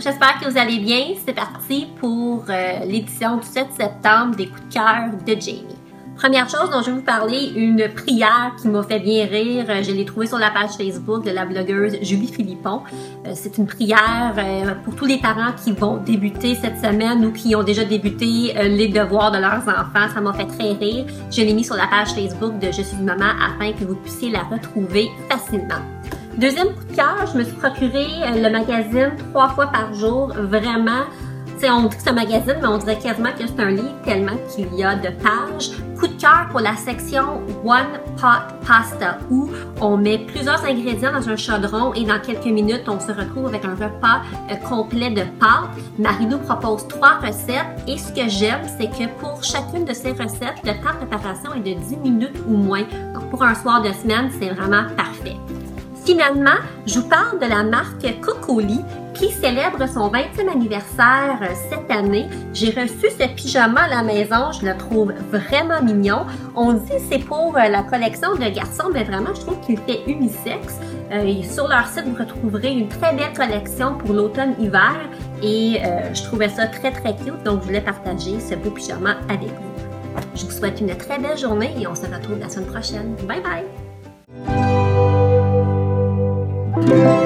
j'espère que vous allez bien. C'est parti pour euh, l'édition du 7 septembre des coups de cœur de Jamie. Première chose dont je vais vous parler, une prière qui m'a fait bien rire. Euh, je l'ai trouvée sur la page Facebook de la blogueuse Julie Philippon. Euh, c'est une prière pour tous les parents qui vont débuter cette semaine ou qui ont déjà débuté les devoirs de leurs enfants. Ça m'a fait très rire. Je l'ai mis sur la page Facebook de Je suis maman afin que vous puissiez la retrouver facilement. Deuxième coup de cœur, je me suis procuré euh, le magazine trois fois par jour. Vraiment, on dit que c'est un magazine, mais on dirait quasiment que c'est un livre tellement qu'il y a de pages. Coup de cœur pour la section One Pot Pasta où on met plusieurs ingrédients dans un chaudron et dans quelques minutes, on se retrouve avec un repas euh, complet de pâtes. Marie nous propose trois recettes et ce que j'aime, c'est que pour chacune de ces recettes, le temps de préparation est de 10 minutes ou moins. Donc pour un soir de semaine, c'est vraiment parfait. Finalement, je vous parle de la marque Cocoli qui célèbre son 20e anniversaire euh, cette année. J'ai reçu ce pyjama à la maison, je le trouve vraiment mignon. On dit c'est pour euh, la collection de garçons, mais vraiment je trouve qu'il fait unisexe. Euh, sur leur site, vous retrouverez une très belle collection pour l'automne-hiver et je trouvais ça très très cute, donc je voulais partager ce beau pyjama avec vous. Je vous souhaite une très belle journée et on se retrouve la semaine prochaine. Bye bye! Thank you.